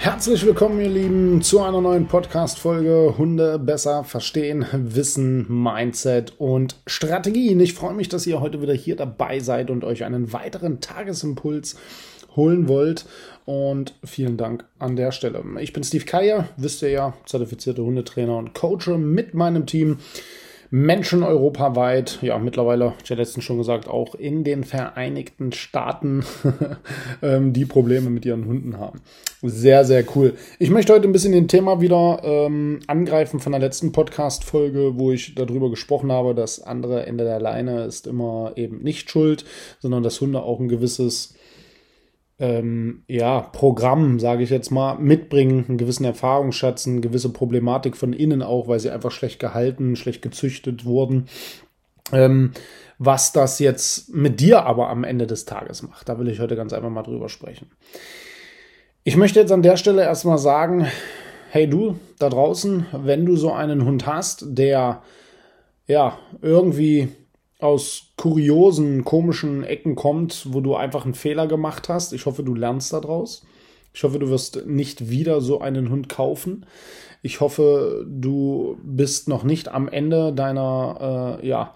Herzlich willkommen, ihr Lieben, zu einer neuen Podcast-Folge Hunde besser verstehen, Wissen, Mindset und Strategien. Ich freue mich, dass ihr heute wieder hier dabei seid und euch einen weiteren Tagesimpuls holen wollt. Und vielen Dank an der Stelle. Ich bin Steve Keier, wisst ihr ja, zertifizierter Hundetrainer und Coach mit meinem Team. Menschen europaweit, ja, mittlerweile, ich hatte letztens schon gesagt, auch in den Vereinigten Staaten, ähm, die Probleme mit ihren Hunden haben. Sehr, sehr cool. Ich möchte heute ein bisschen den Thema wieder ähm, angreifen von der letzten Podcast-Folge, wo ich darüber gesprochen habe, dass andere Ende der Leine ist immer eben nicht schuld, sondern dass Hunde auch ein gewisses ähm, ja, Programm, sage ich jetzt mal, mitbringen, einen gewissen Erfahrungsschatz, eine gewisse Problematik von innen auch, weil sie einfach schlecht gehalten, schlecht gezüchtet wurden. Ähm, was das jetzt mit dir aber am Ende des Tages macht, da will ich heute ganz einfach mal drüber sprechen. Ich möchte jetzt an der Stelle erstmal sagen, hey du da draußen, wenn du so einen Hund hast, der ja irgendwie aus kuriosen, komischen Ecken kommt, wo du einfach einen Fehler gemacht hast. Ich hoffe, du lernst daraus. Ich hoffe, du wirst nicht wieder so einen Hund kaufen. Ich hoffe, du bist noch nicht am Ende deiner äh, ja,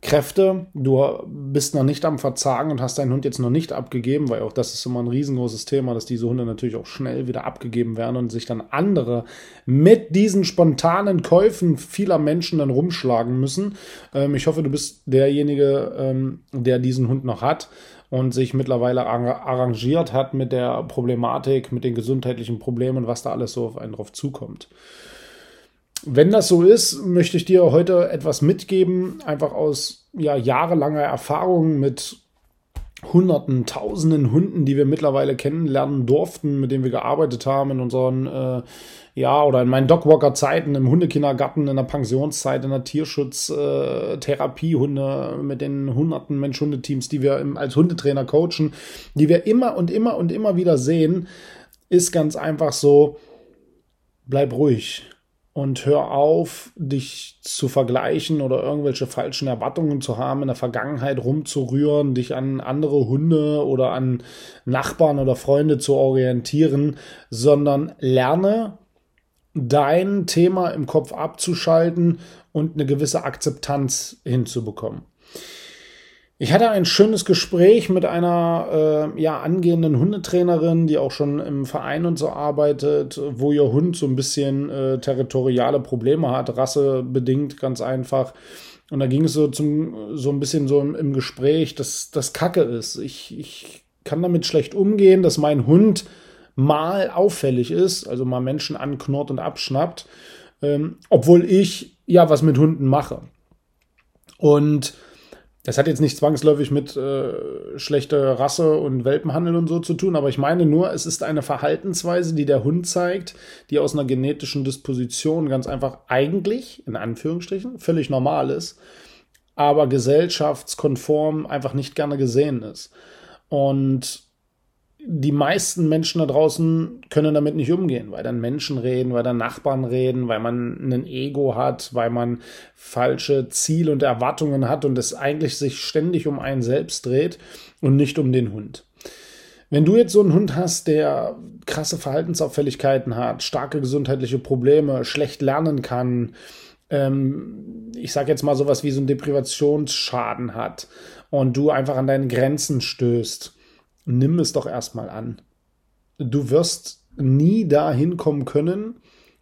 Kräfte. Du bist noch nicht am Verzagen und hast deinen Hund jetzt noch nicht abgegeben, weil auch das ist immer ein riesengroßes Thema, dass diese Hunde natürlich auch schnell wieder abgegeben werden und sich dann andere mit diesen spontanen Käufen vieler Menschen dann rumschlagen müssen. Ähm, ich hoffe, du bist derjenige, ähm, der diesen Hund noch hat und sich mittlerweile arrangiert hat mit der Problematik, mit den gesundheitlichen Problemen, was da alles so auf einen drauf zukommt. Wenn das so ist, möchte ich dir heute etwas mitgeben, einfach aus ja, jahrelanger Erfahrung mit Hunderten, Tausenden Hunden, die wir mittlerweile kennenlernen durften, mit denen wir gearbeitet haben in unseren, äh, ja, oder in meinen Dogwalker-Zeiten, im Hundekindergarten, in der Pensionszeit, in der Tierschutztherapie, äh, mit den hunderten Mensch-Hundeteams, die wir im, als Hundetrainer coachen, die wir immer und immer und immer wieder sehen, ist ganz einfach so, bleib ruhig und hör auf, dich zu vergleichen oder irgendwelche falschen Erwartungen zu haben, in der Vergangenheit rumzurühren, dich an andere Hunde oder an Nachbarn oder Freunde zu orientieren, sondern lerne dein Thema im Kopf abzuschalten und eine gewisse Akzeptanz hinzubekommen. Ich hatte ein schönes Gespräch mit einer äh, ja, angehenden Hundetrainerin, die auch schon im Verein und so arbeitet, wo ihr Hund so ein bisschen äh, territoriale Probleme hat, rassebedingt ganz einfach. Und da ging es so, zum, so ein bisschen so im, Gespräch, dass das Kacke ist. Ich, ich kann damit schlecht umgehen, dass mein Hund mal auffällig ist, also mal Menschen anknurrt und abschnappt, ähm, obwohl ich ja was mit Hunden mache. Und das hat jetzt nicht zwangsläufig mit äh, schlechter Rasse und Welpenhandel und so zu tun, aber ich meine nur, es ist eine Verhaltensweise, die der Hund zeigt, die aus einer genetischen Disposition ganz einfach eigentlich, in Anführungsstrichen, völlig normal ist, aber gesellschaftskonform einfach nicht gerne gesehen ist. Und die meisten Menschen da draußen können damit nicht umgehen, weil dann Menschen reden, weil dann Nachbarn reden, weil man ein Ego hat, weil man falsche Ziele und Erwartungen hat und es eigentlich sich ständig um einen selbst dreht und nicht um den Hund. Wenn du jetzt so einen Hund hast, der krasse Verhaltensauffälligkeiten hat, starke gesundheitliche Probleme, schlecht lernen kann, ähm, ich sage jetzt mal sowas wie so einen Deprivationsschaden hat und du einfach an deine Grenzen stößt, nimm es doch erstmal an. Du wirst nie dahin kommen können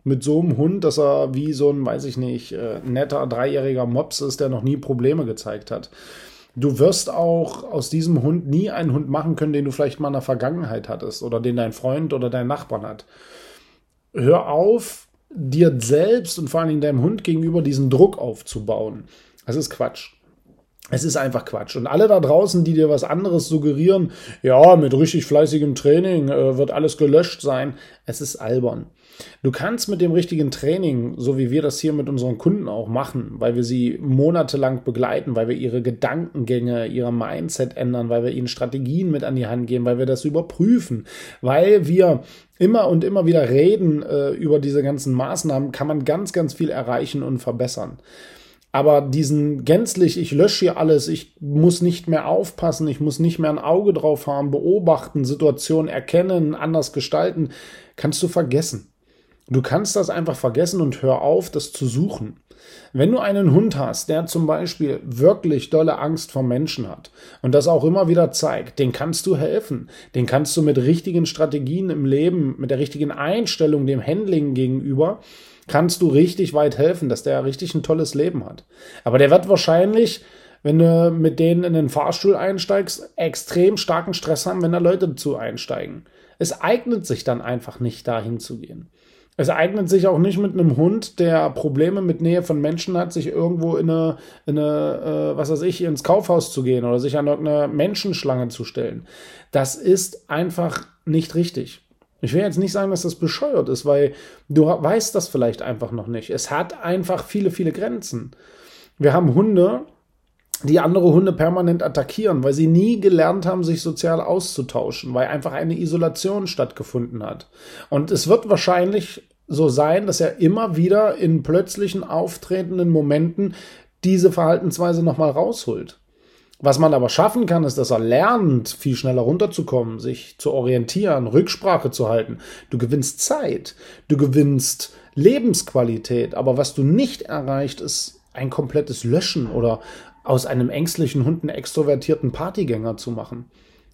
mit so einem Hund, dass er wie so ein, weiß ich nicht, äh, netter dreijähriger Mops ist, der noch nie Probleme gezeigt hat. Du wirst auch aus diesem Hund nie einen Hund machen können, den du vielleicht mal in der Vergangenheit hattest oder den dein Freund oder dein Nachbarn hat. Hör auf, dir selbst und vor allen Dingen deinem Hund gegenüber diesen Druck aufzubauen. Das ist Quatsch. Es ist einfach Quatsch. Und alle da draußen, die dir was anderes suggerieren, ja, mit richtig fleißigem Training äh, wird alles gelöscht sein, es ist albern. Du kannst mit dem richtigen Training, so wie wir das hier mit unseren Kunden auch machen, weil wir sie monatelang begleiten, weil wir ihre Gedankengänge, ihre Mindset ändern, weil wir ihnen Strategien mit an die Hand geben, weil wir das überprüfen, weil wir immer und immer wieder reden äh, über diese ganzen Maßnahmen, kann man ganz, ganz viel erreichen und verbessern. Aber diesen gänzlich, ich lösche hier alles, ich muss nicht mehr aufpassen, ich muss nicht mehr ein Auge drauf haben, beobachten, Situationen erkennen, anders gestalten, kannst du vergessen. Du kannst das einfach vergessen und hör auf, das zu suchen. Wenn du einen Hund hast, der zum Beispiel wirklich dolle Angst vor Menschen hat und das auch immer wieder zeigt, den kannst du helfen. Den kannst du mit richtigen Strategien im Leben, mit der richtigen Einstellung dem Handling gegenüber kannst du richtig weit helfen, dass der richtig ein tolles Leben hat. Aber der wird wahrscheinlich, wenn du mit denen in den Fahrstuhl einsteigst, extrem starken Stress haben, wenn da Leute dazu einsteigen. Es eignet sich dann einfach nicht, dahin zu gehen. Es eignet sich auch nicht mit einem Hund, der Probleme mit Nähe von Menschen hat, sich irgendwo in eine, in eine äh, was weiß ich, ins Kaufhaus zu gehen oder sich an irgendeine Menschenschlange zu stellen. Das ist einfach nicht richtig. Ich will jetzt nicht sagen, dass das bescheuert ist, weil du weißt das vielleicht einfach noch nicht. Es hat einfach viele, viele Grenzen. Wir haben Hunde, die andere Hunde permanent attackieren, weil sie nie gelernt haben, sich sozial auszutauschen, weil einfach eine Isolation stattgefunden hat. Und es wird wahrscheinlich so sein, dass er immer wieder in plötzlichen auftretenden Momenten diese Verhaltensweise nochmal rausholt. Was man aber schaffen kann, ist, dass er lernt, viel schneller runterzukommen, sich zu orientieren, Rücksprache zu halten. Du gewinnst Zeit, du gewinnst Lebensqualität, aber was du nicht erreicht, ist ein komplettes Löschen oder aus einem ängstlichen Hund einen extrovertierten Partygänger zu machen.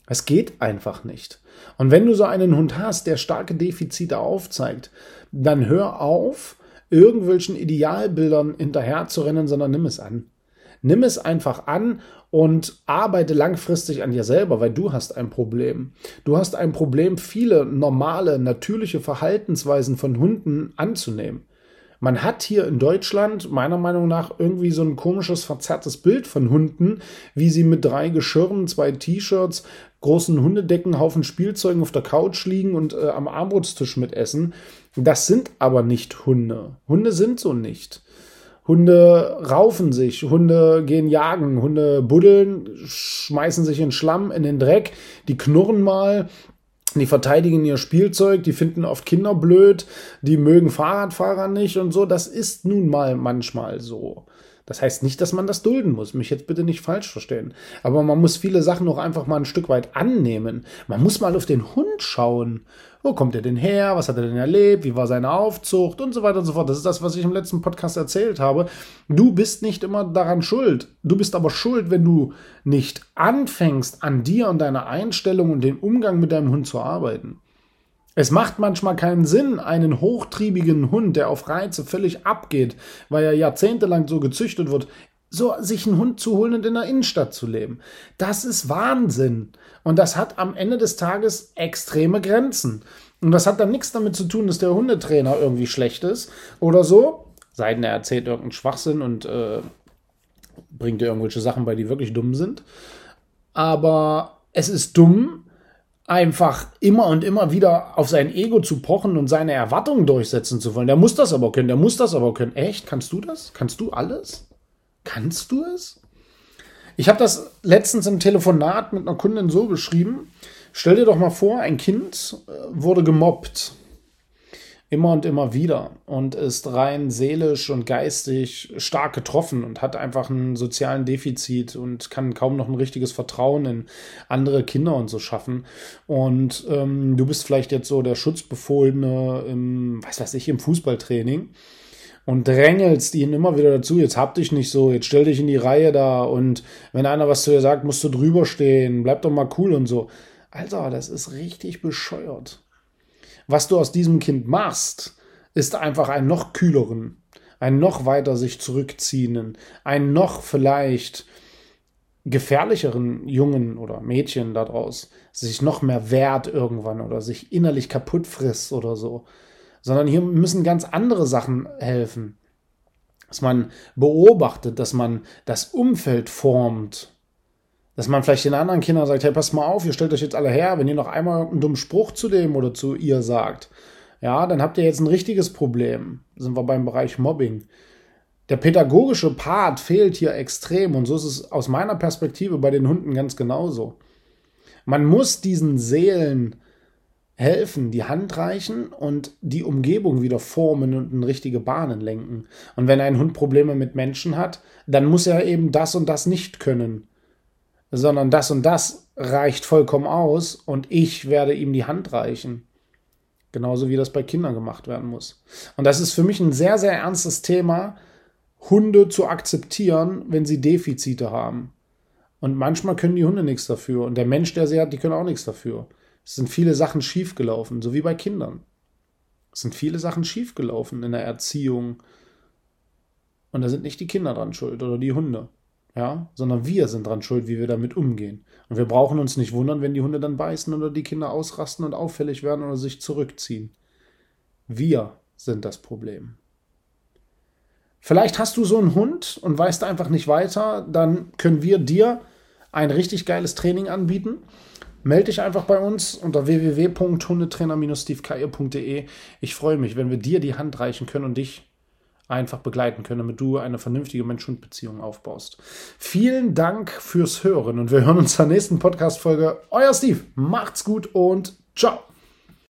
Es geht einfach nicht. Und wenn du so einen Hund hast, der starke Defizite aufzeigt, dann hör auf, irgendwelchen Idealbildern hinterher zu rennen, sondern nimm es an. Nimm es einfach an und arbeite langfristig an dir selber, weil du hast ein Problem. Du hast ein Problem, viele normale, natürliche Verhaltensweisen von Hunden anzunehmen. Man hat hier in Deutschland meiner Meinung nach irgendwie so ein komisches, verzerrtes Bild von Hunden, wie sie mit drei Geschirren, zwei T-Shirts, großen Hundedecken, Haufen Spielzeugen auf der Couch liegen und äh, am Armutstisch mitessen. Das sind aber nicht Hunde. Hunde sind so nicht. Hunde raufen sich, Hunde gehen jagen, Hunde buddeln, schmeißen sich in Schlamm, in den Dreck, die knurren mal, die verteidigen ihr Spielzeug, die finden oft Kinder blöd, die mögen Fahrradfahrer nicht und so. Das ist nun mal manchmal so. Das heißt nicht, dass man das dulden muss. Mich jetzt bitte nicht falsch verstehen. Aber man muss viele Sachen auch einfach mal ein Stück weit annehmen. Man muss mal auf den Hund schauen wo kommt er denn her? Was hat er denn erlebt? Wie war seine Aufzucht? Und so weiter und so fort. Das ist das, was ich im letzten Podcast erzählt habe. Du bist nicht immer daran schuld. Du bist aber schuld, wenn du nicht anfängst, an dir und deiner Einstellung und dem Umgang mit deinem Hund zu arbeiten. Es macht manchmal keinen Sinn, einen hochtriebigen Hund, der auf Reize völlig abgeht, weil er jahrzehntelang so gezüchtet wird, so sich einen Hund zu holen und in der Innenstadt zu leben. Das ist Wahnsinn. Und das hat am Ende des Tages extreme Grenzen. Und das hat dann nichts damit zu tun, dass der Hundetrainer irgendwie schlecht ist oder so. Sei denn, er erzählt irgendeinen Schwachsinn und äh, bringt dir irgendwelche Sachen bei, die wirklich dumm sind. Aber es ist dumm, einfach immer und immer wieder auf sein Ego zu pochen und seine Erwartungen durchsetzen zu wollen. Der muss das aber können, der muss das aber können. Echt? Kannst du das? Kannst du alles? Kannst du es? Ich habe das letztens im Telefonat mit einer Kundin so beschrieben. Stell dir doch mal vor, ein Kind äh, wurde gemobbt. Immer und immer wieder und ist rein seelisch und geistig stark getroffen und hat einfach einen sozialen Defizit und kann kaum noch ein richtiges Vertrauen in andere Kinder und so schaffen. Und ähm, du bist vielleicht jetzt so der Schutzbefohlene im, was weiß ich, im Fußballtraining und drängelst ihn immer wieder dazu, jetzt hab dich nicht so, jetzt stell dich in die Reihe da und wenn einer was zu dir sagt, musst du drüber stehen, bleib doch mal cool und so. Alter, das ist richtig bescheuert. Was du aus diesem Kind machst, ist einfach einen noch kühleren, einen noch weiter sich zurückziehenden, einen noch vielleicht gefährlicheren Jungen oder Mädchen daraus sich noch mehr wehrt irgendwann oder sich innerlich kaputt frisst oder so. sondern hier müssen ganz andere Sachen helfen. Dass man beobachtet, dass man das Umfeld formt. Dass man vielleicht den anderen Kindern sagt, hey, passt mal auf, ihr stellt euch jetzt alle her, wenn ihr noch einmal einen dummen Spruch zu dem oder zu ihr sagt, ja, dann habt ihr jetzt ein richtiges Problem. Sind wir beim Bereich Mobbing. Der pädagogische Part fehlt hier extrem und so ist es aus meiner Perspektive bei den Hunden ganz genauso. Man muss diesen Seelen helfen, die Hand reichen und die Umgebung wieder formen und in richtige Bahnen lenken. Und wenn ein Hund Probleme mit Menschen hat, dann muss er eben das und das nicht können, sondern das und das reicht vollkommen aus und ich werde ihm die Hand reichen. Genauso wie das bei Kindern gemacht werden muss. Und das ist für mich ein sehr, sehr ernstes Thema, Hunde zu akzeptieren, wenn sie Defizite haben. Und manchmal können die Hunde nichts dafür. Und der Mensch, der sie hat, die können auch nichts dafür. Es sind viele Sachen schiefgelaufen, so wie bei Kindern. Es sind viele Sachen schiefgelaufen in der Erziehung. Und da sind nicht die Kinder dran schuld oder die Hunde. Ja, sondern wir sind dran schuld, wie wir damit umgehen. Und wir brauchen uns nicht wundern, wenn die Hunde dann beißen oder die Kinder ausrasten und auffällig werden oder sich zurückziehen. Wir sind das Problem. Vielleicht hast du so einen Hund und weißt einfach nicht weiter, dann können wir dir ein richtig geiles Training anbieten. Melde dich einfach bei uns unter www.hundetrainer-stevekeier.de. Ich freue mich, wenn wir dir die Hand reichen können und dich einfach begleiten können, damit du eine vernünftige Mensch-Hund-Beziehung aufbaust. Vielen Dank fürs Hören und wir hören uns zur nächsten Podcast-Folge. Euer Steve, macht's gut und ciao.